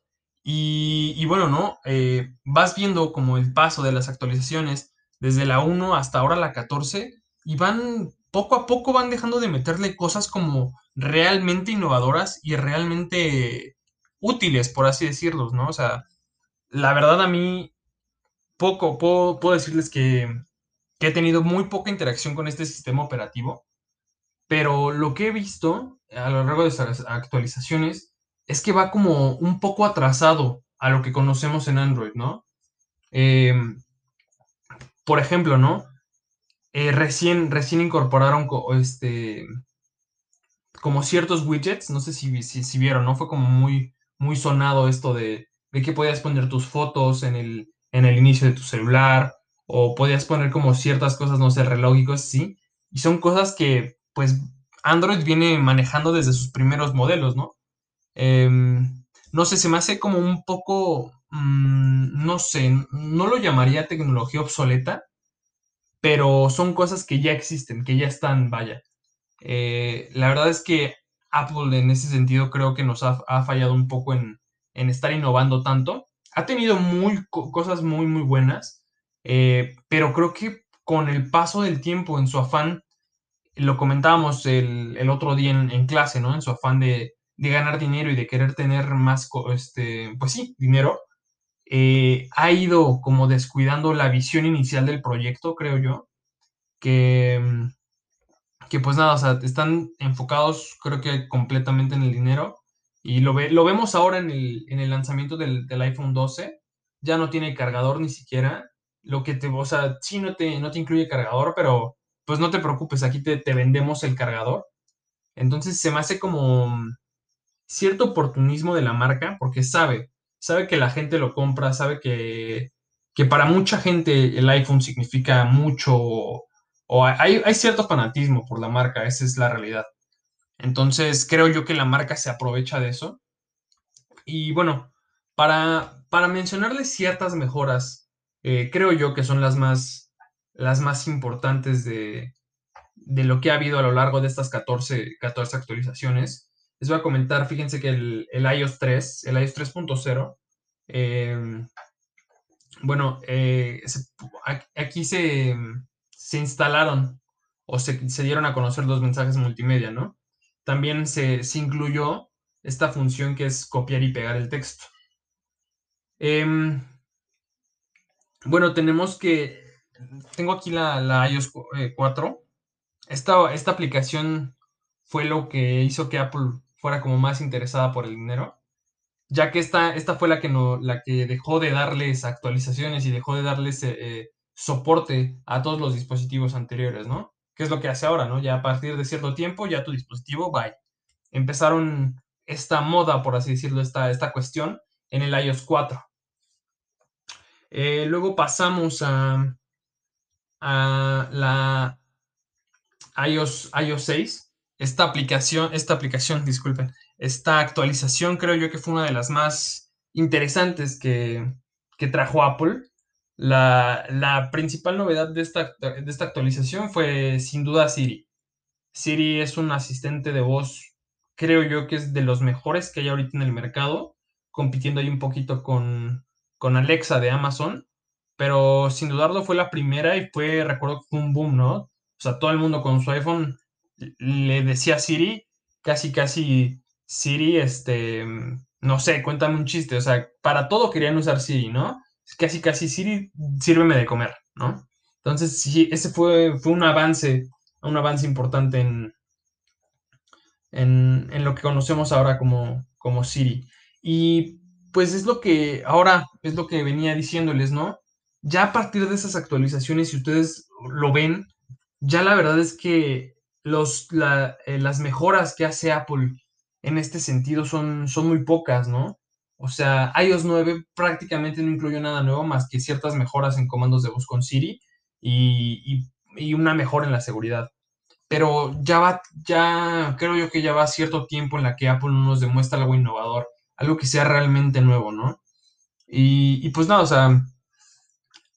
Y, bueno, ¿no? Eh, vas viendo como el paso de las actualizaciones desde la 1 hasta ahora la 14 y van, poco a poco van dejando de meterle cosas como realmente innovadoras y realmente útiles, por así decirlos, ¿no? O sea, la verdad a mí, poco, puedo, puedo decirles que, que he tenido muy poca interacción con este sistema operativo pero lo que he visto a lo largo de estas actualizaciones es que va como un poco atrasado a lo que conocemos en Android, ¿no? Em, por ejemplo, ¿no? Eh, recién, recién incorporaron este, como ciertos widgets, no sé si, si, vieron, ¿no? Fue como muy, muy sonado esto de, de, que podías poner tus fotos en el, en el inicio de tu celular o podías poner como ciertas cosas, no sé, relógicos, sí. Y son cosas que pues Android viene manejando desde sus primeros modelos, ¿no? Em, no sé, se me hace como un poco, mm, no sé, no lo llamaría tecnología obsoleta, pero son cosas que ya existen, que ya están, vaya. Eh, la verdad es que Apple en ese sentido creo que nos ha, fallado un poco en, estar innovando tanto. Ha tenido muy, cosas muy, muy buenas, eh, pero creo que con el paso del tiempo, en su afán, lo comentábamos el, otro día en, clase, ¿no? En su afán de, ganar dinero y de querer tener más, este, pues sí, dinero, eh, ha ido como descuidando la visión inicial del proyecto, creo yo, que, que pues nada, o sea, están enfocados creo que completamente en el dinero y lo, ve, lo vemos ahora en el, en el lanzamiento del, del, iPhone 12, ya no tiene cargador ni siquiera, lo que te, o sea, sí no te, no te incluye cargador, pero pues no te preocupes, aquí te, te vendemos el cargador. Entonces se me hace como cierto oportunismo de la marca porque sabe, sabe que la gente lo compra, sabe que, que para mucha gente el iPhone significa mucho o hay, hay, cierto fanatismo por la marca, esa es la realidad. Entonces creo yo que la marca se aprovecha de eso. Y bueno, para, para mencionarles ciertas mejoras, eh, creo yo que son las más, las más importantes de, lo que ha habido a lo largo de estas 14, 14 actualizaciones. Les voy a comentar, fíjense que el, iOS 3, el iOS 3.0, em, bueno, eh, aquí se, se, instalaron o se, se, dieron a conocer los mensajes multimedia, ¿no? También se, se, incluyó esta función que es copiar y pegar el texto. Em, bueno, tenemos que tengo aquí la, iOS 4. Eh, esta, esta aplicación fue lo que hizo que Apple fuera como más interesada por el dinero, ya que esta, esta fue la que, no, la que dejó de darles actualizaciones y dejó de darles eh, eh, soporte a todos los dispositivos anteriores, ¿no? ¿Qué es lo que hace ahora, ¿no? Ya a partir de cierto tiempo, ya tu dispositivo, bye. Empezaron esta moda, por así decirlo, esta, esta cuestión en el iOS 4. Luego pasamos a, a la iOS, iOS 6. Esta aplicación, esta aplicación, disculpen, esta actualización creo yo que fue una de las más interesantes que, trajo Apple. La, principal novedad de esta, de esta actualización fue sin duda Siri. Siri es un asistente de voz, creo yo que es de los mejores que hay ahorita en el mercado, compitiendo ahí un poquito con, con Alexa de Amazon pero sin dudarlo fue la primera y fue, recuerdo que un boom, ¿no? O sea, todo el mundo con su iPhone le decía a Siri, casi, casi, Siri, este, no sé, cuéntame un chiste, o sea, para todo querían usar Siri, ¿no? Casi, casi, Siri, sírveme de comer, ¿no? Entonces, sí, ese fue, fue un avance, un avance importante en, en, en lo que conocemos ahora como, como Siri. Y pues es lo que ahora es lo que venía diciéndoles, ¿no? ya a partir de esas actualizaciones, si ustedes lo ven, ya la verdad es que los, eh, las mejoras que hace Apple en este sentido son, son muy pocas, ¿no? O sea, iOS 9 prácticamente no incluyó nada nuevo más que ciertas mejoras en comandos de voz con Siri y, una mejora en la seguridad. Pero ya va, ya creo yo que ya va cierto tiempo en la que Apple nos demuestra algo innovador, algo que sea realmente nuevo, ¿no? Y, y pues nada, o sea,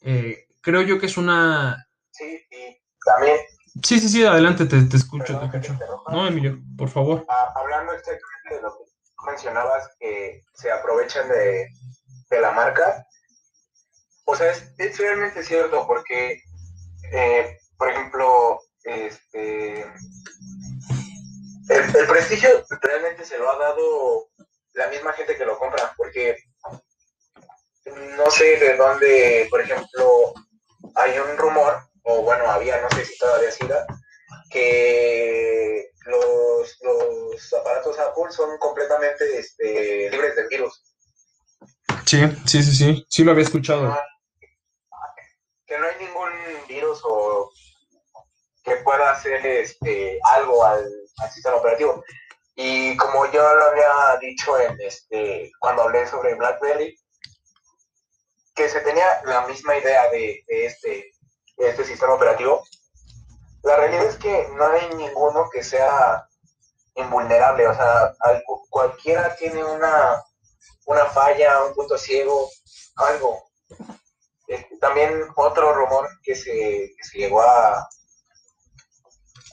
eh, creo yo que es una... Sí, y también... Sí, sí, sí, adelante, te, escucho, te escucho. no, Emilio, por favor. Ah, hablando exactamente de lo que mencionabas, que se aprovechan de, la marca, o sea, es, realmente cierto, porque, eh, por ejemplo, este, el, el, prestigio realmente se lo ha dado la misma gente que lo compra, porque no sé de dónde, por ejemplo, hay un rumor, o bueno, había, no sé si todavía siga, que los, los aparatos Apple son completamente este, libres de virus. Sí, sí, sí, sí, sí lo había escuchado. que no hay ningún virus o que pueda hacer este, algo al, al sistema operativo. Y como yo lo había dicho en este, cuando hablé sobre BlackBerry, que se tenía la misma idea de, este, este sistema operativo, la realidad es que no hay ninguno que sea invulnerable, o sea, cualquiera tiene una, una falla, un punto ciego, algo. También otro rumor que se, llegó a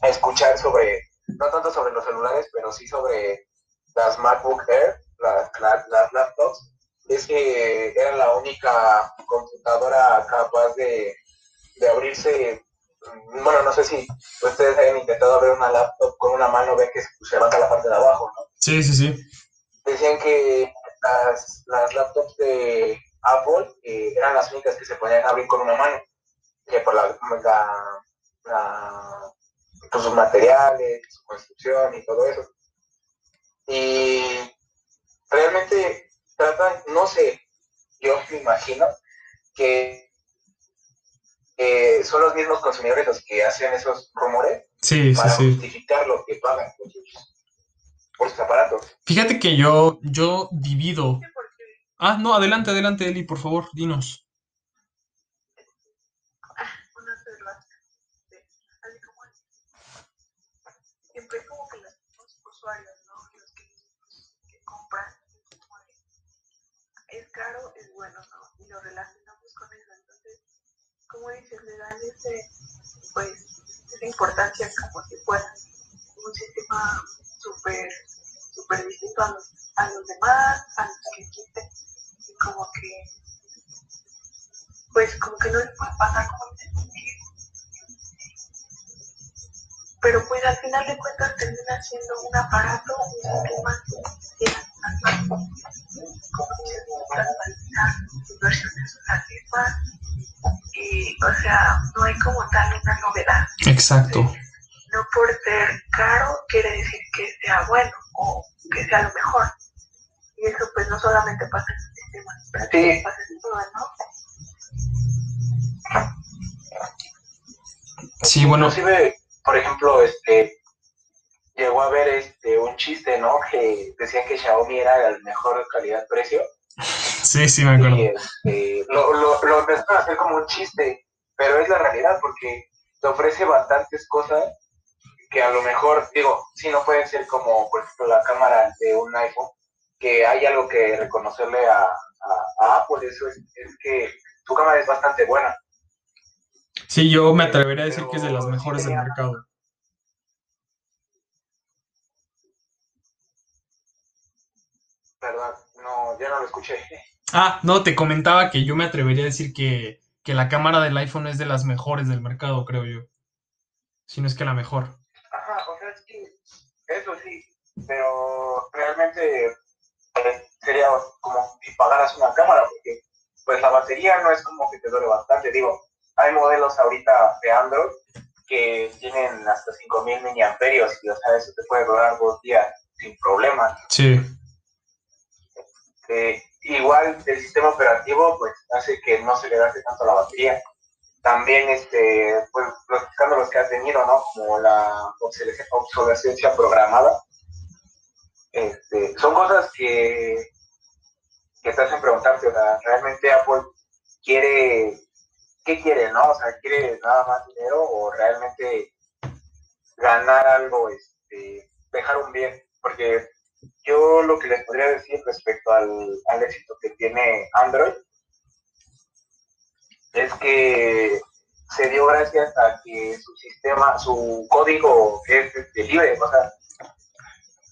escuchar sobre, no tanto sobre los celulares, pero sí sobre las MacBook Air, las, las laptops, es que era la única computadora capaz de, abrirse bueno, no sé si ustedes hayan intentado abrir una laptop con una mano, ven que se levanta la parte de abajo, ¿no? Sí, sí, sí. Decían que las, las laptops de Apple eh, eran las únicas que se podían abrir con una mano, que por la, la, la pues, sus materiales, su construcción y todo eso. Y realmente tratan, no sé, yo me imagino que son los mismos consumidores los que hacen esos rumores para justificar lo que pagan por sus, aparatos. Fíjate que yo, yo divido. Ah, no, adelante, adelante, Eli, por favor, dinos. Ese, pues, esa importancia como si fuera un sistema súper, súper distinto a los, a los demás, a los que existen, y como que, pues, como que no les puede pasar como pero pues al final de cuentas termina siendo un aparato, un sistema hay como tal una novedad. Exacto. no por ser caro quiere decir que sea bueno o que sea lo mejor. Y eso pues no solamente pasa en el sistema, sí. pasa en todo, ¿no? Sí, bueno. Inclusive, por ejemplo, este llegó a ver este un chiste, ¿no? Que decían que Xiaomi era el mejor calidad-precio <laughs> Sí, sí, me acuerdo. Este, lo, lo, lo empezaron a hacer como un chiste, pero es la realidad porque te ofrece bastantes cosas que a lo mejor, digo, sí no pueden ser como, por ejemplo, la cámara de un iPhone, que hay algo que reconocerle a, a, Apple, eso es, es, que su cámara es bastante buena. Sí, yo me atrevería a decir que es de las mejores del mercado. Perdón, no, ya no lo escuché. Ah, no, te comentaba que yo me atrevería a decir que, que la cámara del iPhone es de las mejores del mercado, creo yo. Si no es que la mejor. Ajá, o sea, es que eso sí, pero realmente eh, sería como si pagaras una cámara, porque pues la batería no es como que te dure bastante. Digo, hay modelos ahorita de Android que tienen hasta 5000 miliamperios y o sea, eso te puede durar dos días sin problema. Sí. Este, igual el sistema operativo pues hace que no se le gaste tanto la batería. También, este, pues, los escándalos que ha tenido, ¿no? Como la obsolescencia programada. Este, son cosas que, que te hacen preguntarte, o sea, ¿realmente Apple quiere, qué quiere, no? O sea, ¿quiere nada más dinero o realmente ganar algo, este, dejar un bien? Porque yo lo que les podría decir respecto al, éxito que tiene Android es que se dio gracias a que su sistema, su código es este, libre. O sea,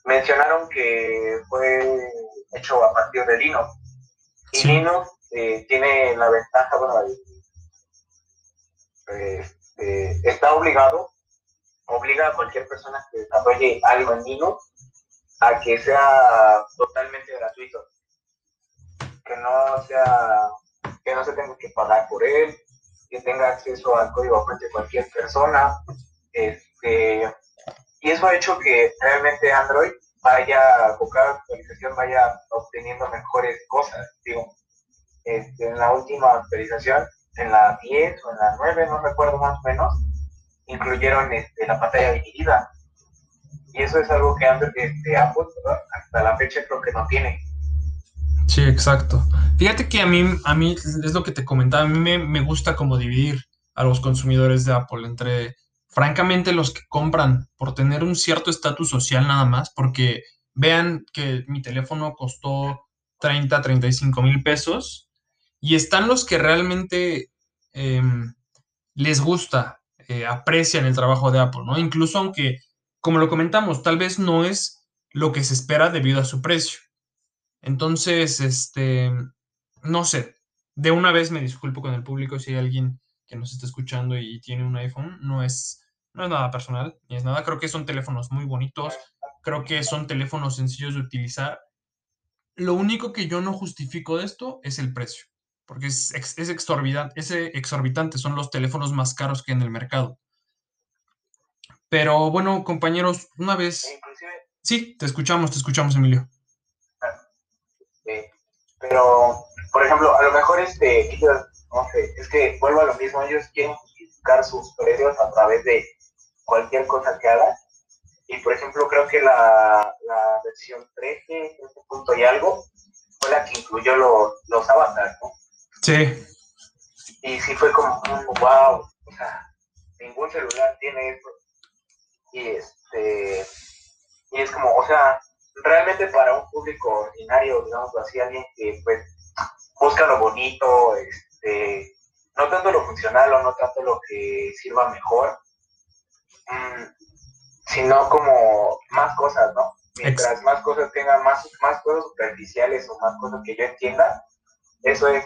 mencionaron que fue hecho a partir de Linux. Y Linux eh, tiene la ventaja, bueno, este, está obligado, obliga a cualquier persona que desarrolle algo en Linux a que sea totalmente gratuito, que no sea, que no se tenga que pagar por él, que tenga acceso al código fuente cualquier persona, este, y eso ha hecho que realmente Android vaya, con cada actualización vaya obteniendo mejores cosas, digo, este, en la última actualización, en la 10 o en la 9, no recuerdo más o menos, incluyeron este, la pantalla dividida, y eso es algo que este, Apple hasta la fecha creo que no tiene. Sí, exacto. Fíjate que a mí, a mí es lo que te comentaba, a mí me, gusta como dividir a los consumidores de Apple entre, francamente, los que compran por tener un cierto estatus social nada más, porque vean que mi teléfono costó 30, 35 mil pesos, y están los que realmente em, les gusta, eh, aprecian el trabajo de Apple, ¿no? Incluso aunque como lo comentamos, tal vez no es lo que se espera debido a su precio. Entonces, este, no sé, de una vez me disculpo con el público si hay alguien que nos está escuchando y tiene un iPhone, no es, no es nada personal, ni es nada. Creo que son teléfonos muy bonitos, creo que son teléfonos sencillos de utilizar. Lo único que yo no justifico de esto es el precio, porque es, es exorbitante, es exorbitante, son los teléfonos más caros que hay en el mercado. Pero bueno, compañeros, una vez... Sí, te escuchamos, te escuchamos, Emilio. Pero, por ejemplo, a lo mejor este, ellos, no sé, es que vuelvo a lo mismo, ellos quieren justificar sus precios a través de cualquier cosa que hagan. Y por ejemplo, creo que la, la versión 13, punto y algo, fue la que incluyó los, los avatars, ¿no? Sí. Y sí fue como, wow, o sea, ningún celular tiene eso. Y este, y es como, o sea, realmente para un público ordinario, digamos así, alguien que pues busca lo bonito, este, no tanto lo funcional o no tanto lo que sirva mejor, mm, sino como más cosas, ¿no? Mientras más cosas tengan, más, más cosas superficiales o más cosas que yo entienda, eso es.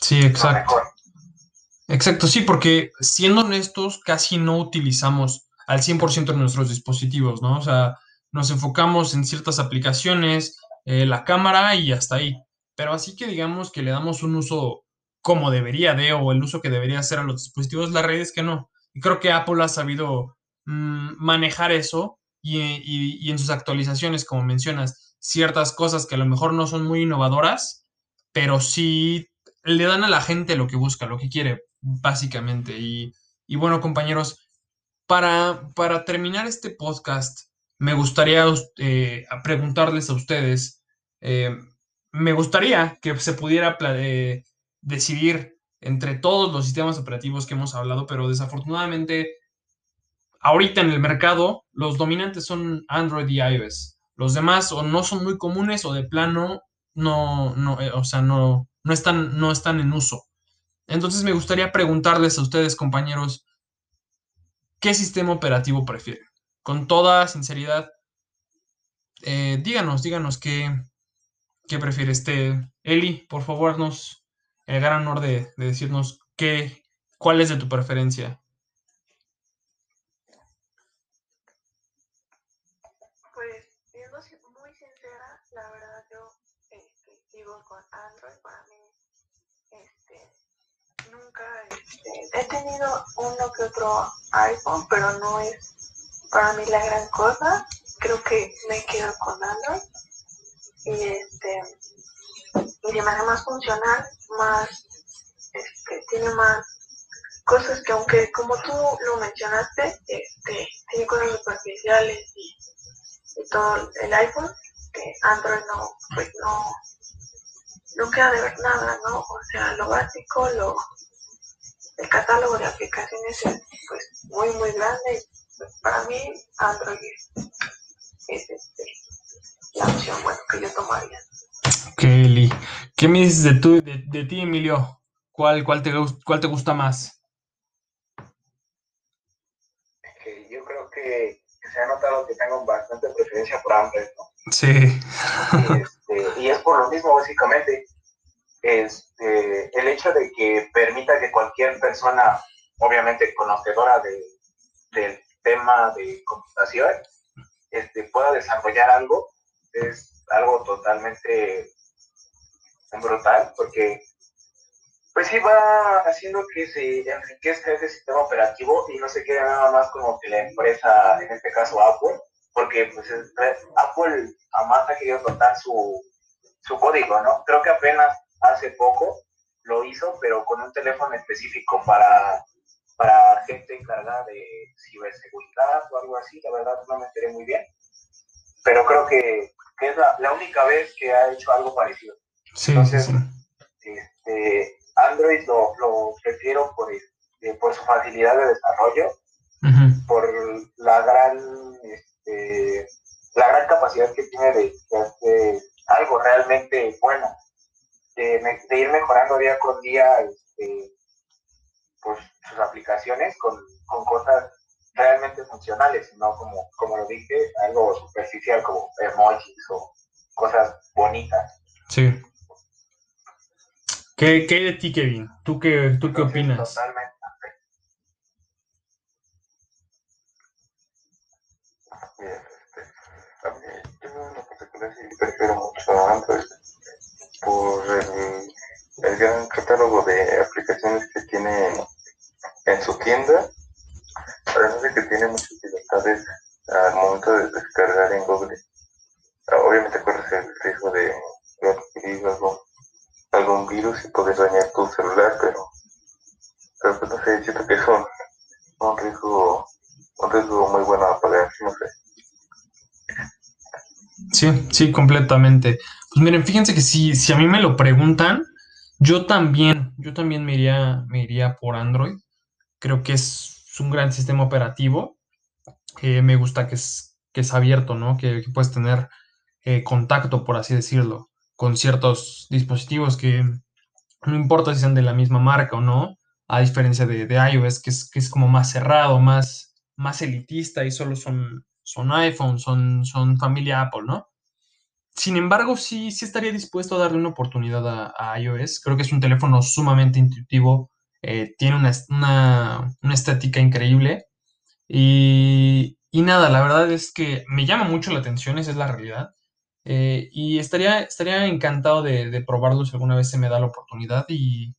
Sí, exacto. Exacto, sí, porque siendo honestos, casi no utilizamos al 100% de nuestros dispositivos, ¿no? O sea, nos enfocamos en ciertas aplicaciones, eh, la cámara y hasta ahí. Pero así que digamos que le damos un uso como debería de o el uso que debería hacer a los dispositivos, la red es que no. Y creo que Apple ha sabido mm, manejar eso y, y, en sus actualizaciones, como mencionas, ciertas cosas que a lo mejor no son muy innovadoras, pero sí le dan a la gente lo que busca, lo que quiere, básicamente. Y, y bueno, compañeros, para, para terminar este podcast, me gustaría eh, preguntarles a ustedes, eh, me gustaría que se pudiera eh, decidir entre todos los sistemas operativos que hemos hablado, pero desafortunadamente ahorita en el mercado los dominantes son Android y iOS. Los demás o no son muy comunes o de plano no, no o sea, no, no, están, no están en uso. Entonces me gustaría preguntarles a ustedes, compañeros, ¿qué sistema operativo prefieren? Con toda sinceridad, eh, díganos, díganos qué, qué prefiere este Eli, por favor, nos el gran honor de, decirnos qué, cuál es de tu preferencia. Pues, siendo muy sincera, la verdad yo este, sigo con Android. Para mí, este, nunca este, he tenido uno que otro iPhone, pero no es para mí la gran cosa. Creo que me quedo con Android. Y este y más funcional, más este, tiene más cosas que aunque como tú lo mencionaste, este, tiene cosas superficiales y, todo el iPhone, que Android no, pues no, no queda de ver nada, ¿no? O sea, lo básico, lo el catálogo de aplicaciones es pues muy muy grande para mí Android es, este, la opción bueno, que yo tomaría. Kelly, ¿qué me dices de, tú, de, ti, Emilio? ¿Cuál, cuál, te, ¿Cuál te gusta más? yo creo que, se ha notado que tengo bastante preferencia por Android, ¿no? Sí. Y, <laughs> este, y es por lo mismo, básicamente. Este, el hecho de que permita que cualquier persona, obviamente conocedora de, del tema de computación este, pueda desarrollar algo es algo totalmente brutal porque pues sí va haciendo que se enriquezca ese sistema operativo y no se quede nada más como que la empresa, en este caso Apple, porque pues Apple jamás ha querido contar su, su código, ¿no? Creo que apenas hace poco lo hizo, pero con un teléfono específico para para gente encargada de ciberseguridad o algo así, la verdad no me enteré muy bien, pero creo que, es la, única vez que ha hecho algo parecido. Entonces, Este, Android lo, lo prefiero por, este, por su facilidad de desarrollo, por la gran, este, la gran capacidad que tiene de, hacer algo realmente bueno, de, de, ir mejorando día con día este, pues, sus aplicaciones con, con cosas realmente funcionales, no como, como lo dije, algo superficial como emojis o cosas bonitas. Sí. ¿Qué, qué hay de ti, Kevin? ¿Tú qué, tú qué opinas? Totalmente. Bien, este, a mí, yo en lo particular sí prefiero mucho a Android por el, el gran catálogo de aplicaciones que tiene en su tienda, además de que tiene muchas libertades al momento de descargar en Google. Ah, Obviamente corres el riesgo de adquirir algún, algún virus y poder dañar tu celular, pero, pero pues no sé, siento que es un, un riesgo, un riesgo muy bueno a pagar, no sé. Sí, sí, completamente. Pues miren, fíjense que si, si a mí me lo preguntan, yo también, yo también me iría, me iría por Android. Creo que es un gran sistema operativo. Eh, me gusta que es, que es abierto, ¿no? Que, puedes tener eh, contacto, por así decirlo, con ciertos dispositivos que no importa si sean de la misma marca o no, a diferencia de, de iOS, que es, que es como más cerrado, más, más elitista y solo son, son iPhone, son, son familia Apple, ¿no? Sin embargo, sí, sí estaría dispuesto a darle una oportunidad a, iOS. Creo que es un teléfono sumamente intuitivo, eh, tiene una, una, una estética increíble y, y nada, la verdad es que me llama mucho la atención, esa es la realidad. Eh, y estaría, estaría encantado de, de probarlo si alguna vez se me da la oportunidad. Y,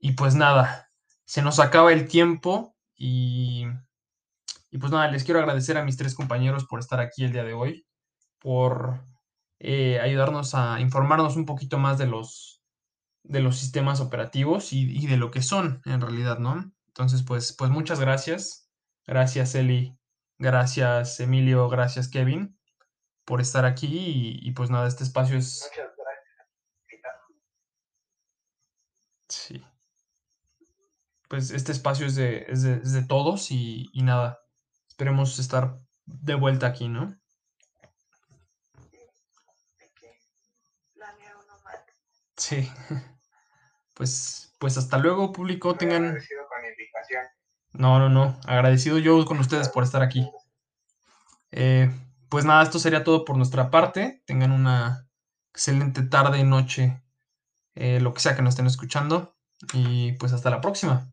y pues nada, se nos acaba el tiempo y, y pues nada, les quiero agradecer a mis tres compañeros por estar aquí el día de hoy, por eh, ayudarnos a informarnos un poquito más de los, de los sistemas operativos y, y de lo que son en realidad, ¿no? Entonces, pues, pues muchas gracias. Gracias, Eli. Gracias, Emilio. Gracias, Kevin, por estar aquí. Y, y pues nada, este espacio es... Muchas gracias. Sí. Pues este espacio es de, es de, es de todos y, y nada, esperemos estar de vuelta aquí, ¿no? Planear uno más. Sí. <laughs> Pues, pues hasta luego, público. Tengan. agradecido con la invitación. No, no, no. Agradecido yo con ustedes por estar aquí. Eh, pues nada, esto sería todo por nuestra parte. Tengan una excelente tarde, noche, eh, lo que sea que nos estén escuchando. Y pues hasta la próxima.